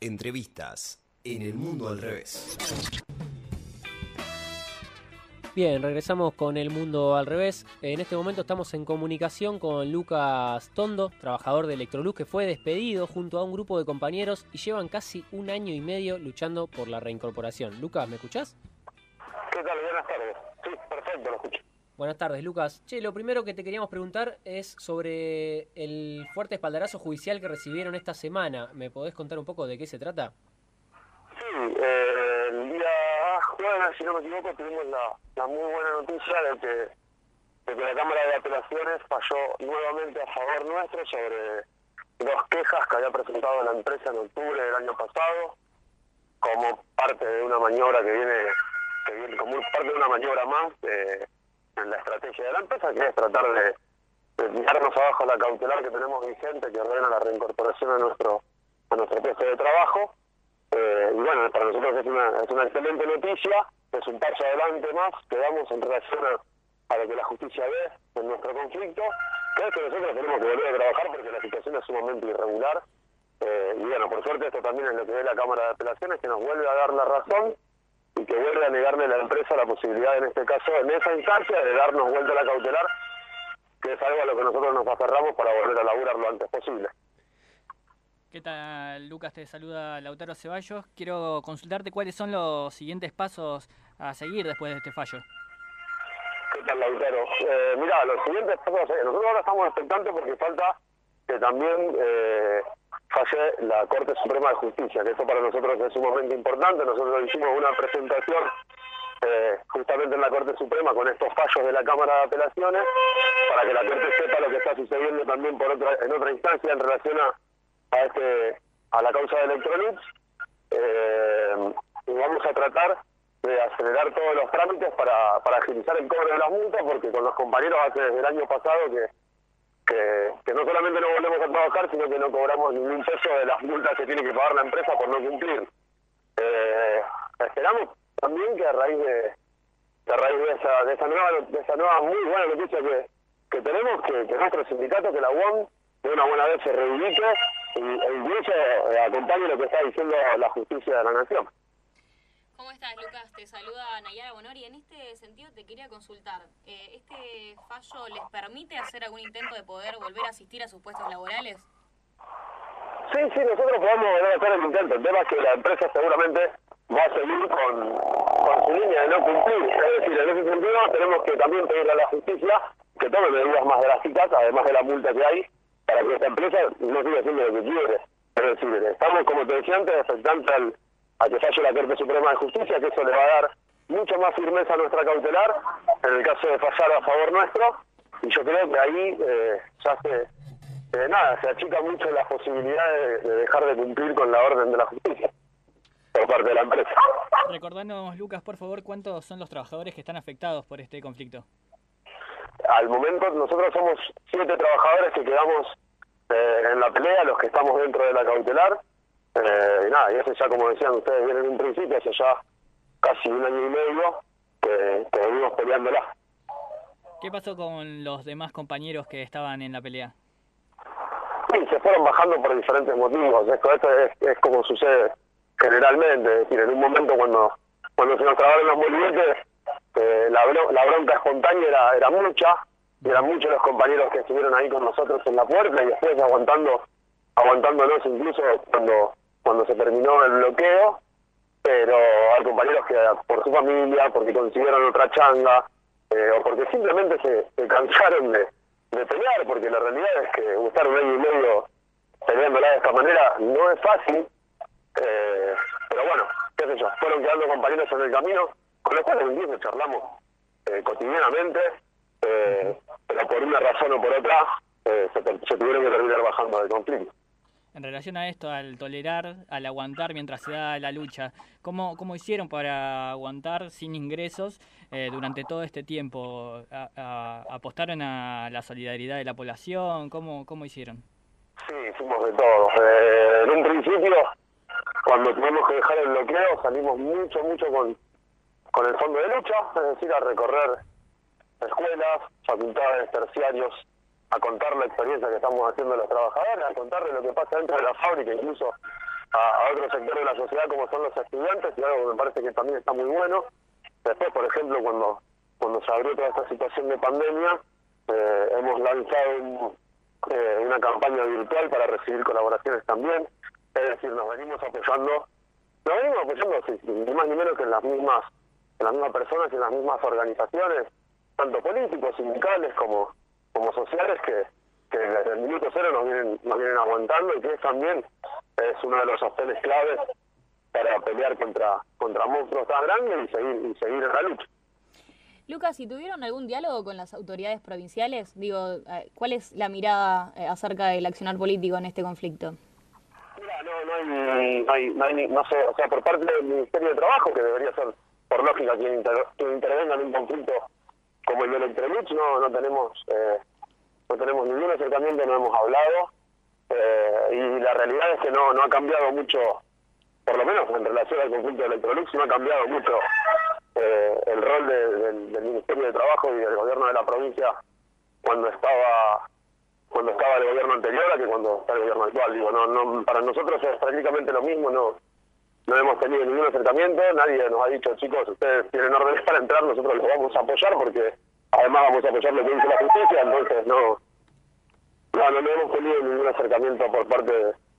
Entrevistas en el mundo al revés. Bien, regresamos con el mundo al revés. En este momento estamos en comunicación con Lucas Tondo, trabajador de Electroluz, que fue despedido junto a un grupo de compañeros y llevan casi un año y medio luchando por la reincorporación. Lucas, ¿me escuchás? ¿Qué tal? Buenas tardes. Sí, perfecto, lo escucho. Buenas tardes, Lucas. Che, lo primero que te queríamos preguntar es sobre el fuerte espaldarazo judicial que recibieron esta semana. ¿Me podés contar un poco de qué se trata? Sí, eh, el día jueves, si no me equivoco, tuvimos la, muy buena noticia de que, de que la Cámara de Apelaciones falló nuevamente a favor nuestro sobre dos quejas que había presentado la empresa en octubre del año pasado como parte de una maniobra que viene, que viene como parte de una maniobra más eh, en la estrategia de la empresa, que es tratar de, de tirarnos abajo la cautelar que tenemos vigente que ordena la reincorporación a nuestro a nuestro puesto de trabajo. Eh, y bueno, para nosotros es una, es una excelente noticia, es un paso adelante más que damos en relación a, a lo que la justicia ve en nuestro conflicto, es que nosotros tenemos que volver a trabajar porque la situación es sumamente irregular. Eh, y bueno, por suerte esto también es lo que ve la Cámara de Apelaciones, que nos vuelve a dar la razón y que vuelve a negarle a la empresa la posibilidad, en este caso, en esa instancia, de darnos vuelta a la cautelar, que es algo a lo que nosotros nos aferramos para volver a laburar lo antes posible. ¿Qué tal, Lucas? Te saluda Lautaro Ceballos. Quiero consultarte cuáles son los siguientes pasos a seguir después de este fallo. ¿Qué tal, Lautaro? Eh, mira, los siguientes pasos, eh, nosotros ahora estamos expectantes porque falta que también eh, falle la Corte Suprema de Justicia, que eso para nosotros es sumamente importante. Nosotros hicimos una presentación eh, justamente en la Corte Suprema con estos fallos de la Cámara de Apelaciones para que la Corte sepa lo que está sucediendo también por otra, en otra instancia en relación a a este a la causa de Electrolux eh, y vamos a tratar de acelerar todos los trámites para, para agilizar el cobro de las multas porque con los compañeros hace desde el año pasado que, que no solamente no volvemos a trabajar sino que no cobramos ningún peso de las multas que tiene que pagar la empresa por no cumplir eh, esperamos también que a raíz de, a raíz de esa de esa nueva de esa nueva muy buena noticia que, que tenemos que, que nuestro sindicato que la UOM de una buena vez se reivindique y, e incluso eh, acompañe lo que está diciendo la justicia de la nación. Te saluda Nayara Bonori. En este sentido te quería consultar, eh, ¿este fallo les permite hacer algún intento de poder volver a asistir a sus puestos laborales? Sí, sí, nosotros podemos volver hacer el intento. El tema es que la empresa seguramente va a seguir con, su línea de no cumplir. Es decir, en ese sentido tenemos que también pedirle a la justicia que tome medidas más drásticas, además de la multa que hay, para que esta empresa no siga haciendo lo que quiere. Es decir, estamos, como te decía antes, afectante al, a que falle la Corte Suprema de Justicia, que eso le va a dar mucha más firmeza a nuestra cautelar, en el caso de fallar a favor nuestro, y yo creo que ahí eh, ya se, eh, nada, se achica mucho la posibilidad de, de dejar de cumplir con la orden de la justicia por parte de la empresa. Recordanos, Lucas, por favor, cuántos son los trabajadores que están afectados por este conflicto. Al momento nosotros somos siete trabajadores que quedamos eh, en la pelea, los que estamos dentro de la cautelar. Eh, y nada, y eso ya como decían ustedes bien en un principio, hace ya casi un año y medio que, que venimos peleándola. ¿Qué pasó con los demás compañeros que estaban en la pelea? Sí, se fueron bajando por diferentes motivos. Esto, esto es, es como sucede generalmente. Es decir, en un momento cuando, cuando se nos trabaron los movimientos, eh, la, bro- la bronca espontánea era, era mucha, y eran muchos los compañeros que estuvieron ahí con nosotros en la puerta y después aguantando, aguantándonos incluso cuando, cuando se terminó el bloqueo, pero hay compañeros que por su familia, porque consiguieron otra changa, eh, o porque simplemente se, cansaron de, pelear, porque la realidad es que estar un año y medio peleándola de esta manera no es fácil, eh, pero bueno, qué sé yo, fueron quedando compañeros en el camino, con los cuales incluso charlamos eh, cotidianamente, eh, pero por una razón o por otra eh, se, se tuvieron que terminar bajando del conflicto. En relación a esto, al tolerar, al aguantar mientras se da la lucha, ¿cómo, cómo hicieron para aguantar sin ingresos eh, durante todo este tiempo? ¿Apostaron a la solidaridad de la población? ¿Cómo, cómo hicieron? Sí, hicimos de todo. Eh, en un principio, cuando tuvimos que dejar el bloqueo, salimos mucho, mucho con, con el fondo de lucha, es decir, a recorrer escuelas, facultades, terciarios, a contar la experiencia que estamos haciendo los trabajadores, a contarles lo que pasa dentro de la fábrica, incluso a, otro sector de la sociedad como son los estudiantes y algo que me parece que también está muy bueno. Después, por ejemplo, cuando, cuando se abrió toda esta situación de pandemia, eh, hemos lanzado eh, una campaña virtual para recibir colaboraciones también. Es decir, nos venimos apoyando, nos venimos apoyando ni más ni menos que en las mismas, en las mismas personas y en las mismas organizaciones, tanto políticos, sindicales como, como sociales, que, que desde el minuto cero nos vienen, nos vienen aguantando y que también es uno de los sostenes claves para pelear contra, contra monstruos tan grandes y seguir, y seguir en la lucha. Lucas, si tuvieron algún diálogo con las autoridades provinciales, digo, eh, ¿cuál es la mirada eh, acerca del accionar político en este conflicto? Mira, no, no hay, no, hay, no, hay, no sé, o sea, por parte del Ministerio de Trabajo, que debería ser, por lógica, quien, intervenga en un conflicto como el de Electrolux, no, no tenemos eh, no tenemos ningún acercamiento, no hemos hablado, eh, y la realidad es que no, no ha cambiado mucho, por lo menos en relación al conflicto de Electrolux, no ha cambiado mucho eh, el rol del Ministerio de Trabajo y del gobierno de la provincia cuando estaba cuando estaba el gobierno anterior a que cuando está el gobierno actual. Digo, no, no, para nosotros es prácticamente lo mismo, no no hemos tenido ningún acercamiento, nadie nos ha dicho, chicos, ustedes tienen órdenes para entrar, nosotros los vamos a apoyar porque además vamos a apoyar lo que dice la justicia, entonces no, no, no, hemos tenido ningún acercamiento por parte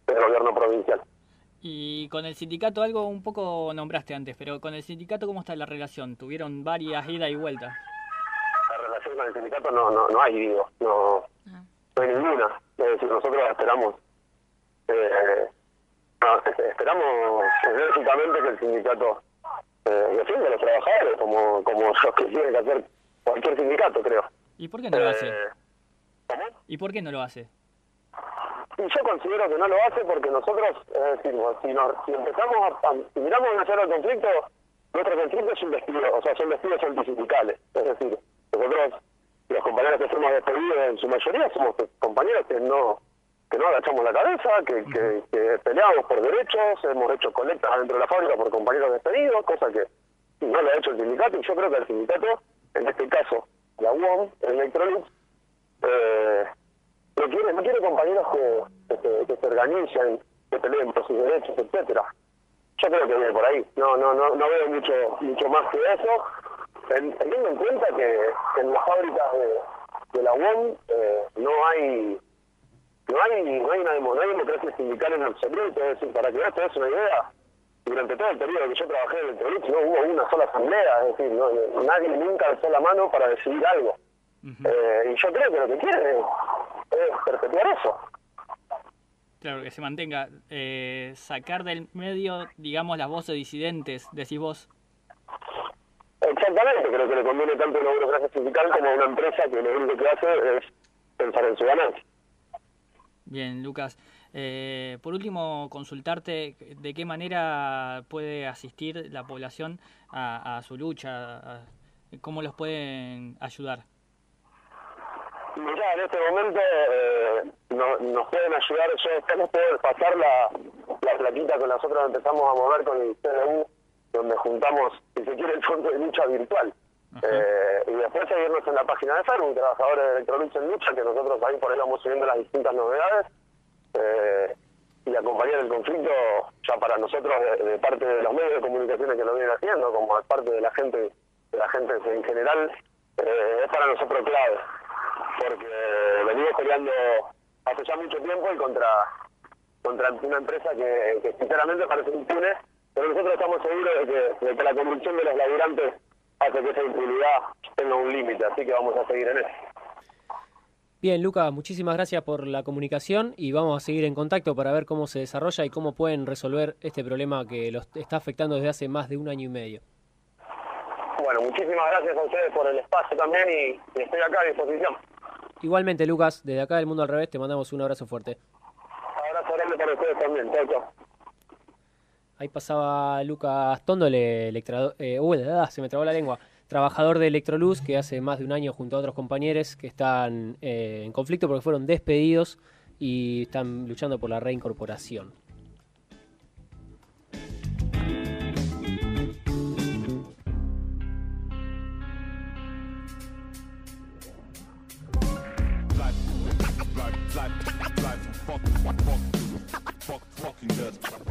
del gobierno provincial. Y con el sindicato, algo un poco nombraste antes, pero con el sindicato, ¿cómo está la relación? ¿Tuvieron varias idas y vueltas? La relación con el sindicato no, no, no hay, digo, no, ah. no hay ninguna. Es decir, nosotros esperamos, eh, esperamos enérgicamente que el sindicato eh, defienda a los trabajadores, como, como los que tiene que hacer cualquier sindicato, creo. ¿Y por qué no lo hace? Eh, ¿Y por qué no lo hace? Y yo considero que no lo hace porque nosotros, es decir, si, si empezamos a, si miramos hacia el conflicto, nuestro conflicto es un despido, o sea, son despidos antisindicales. Es decir, nosotros, los compañeros que fuimos despedidos en su mayoría, somos compañeros que no que no agachamos la cabeza, que, que, que peleamos por derechos, hemos hecho colectas dentro de la fábrica por compañeros despedidos, cosa que no lo ha hecho el sindicato, y yo creo que el sindicato, en este caso, la UOM, el Electrolux, eh, no quiere no quiere compañeros que, que, se organicen, que peleen por sus derechos, etcétera. Yo creo que viene por ahí. No no no no veo mucho mucho más que eso. Teniendo en cuenta que en las fábricas de, la UOM eh, no hay no hay no hay una no hay democracia sindical en absoluto. Es decir, para que no te des una idea, durante todo el periodo que yo trabajé en el Trolux no hubo una sola asamblea, es decir, no, nadie nunca alzó la mano para decidir algo. Eh, y yo creo que lo que quiere es, perpetuar eso. Claro, que se mantenga, eh, sacar del medio, digamos, las voces disidentes, decís vos. Exactamente, creo que le conviene tanto a una burocracia sindical como a una empresa que lo único que hace es pensar en su ganancia. Bien, Lucas. Eh, por último, consultarte de qué manera puede asistir la población a, su lucha, cómo los pueden ayudar. Mirá, en este momento eh, nos pueden ayudar, yo estamos puedo pasar la, la plaquita con nosotros empezamos a mover con el CDU, donde juntamos, si se quiere, el fondo de lucha virtual. Eh, y después seguirnos en la página de Facebook, Trabajadores de Electrolucha en Lucha, que nosotros ahí por ahí vamos subiendo las distintas novedades. Eh, y acompañar el conflicto ya para nosotros de, parte de los medios de comunicaciones que lo vienen haciendo, como de parte de la gente, de la gente en general, eh, es para nosotros clave porque venimos peleando hace ya mucho tiempo y contra contra una empresa que, sinceramente parece impune, pero nosotros estamos seguros de que, de que la corrupción de los laburantes hace que esa impunidad tenga un límite, así que vamos a seguir en eso. Bien, Luca, muchísimas gracias por la comunicación y vamos a seguir en contacto para ver cómo se desarrolla y cómo pueden resolver este problema que los está afectando desde hace más de un año y medio. Bueno, muchísimas gracias a ustedes por el espacio también y estoy acá a disposición. Igualmente, Lucas, desde acá del Mundo al Revés te mandamos un abrazo fuerte. Abrazo grande para ustedes también, chao, Ahí pasaba Lucas electro, eh, se me trabó la lengua. Trabajador de Electroluz que hace más de un año junto a otros compañeros que están eh, en conflicto porque fueron despedidos y están luchando por la reincorporación.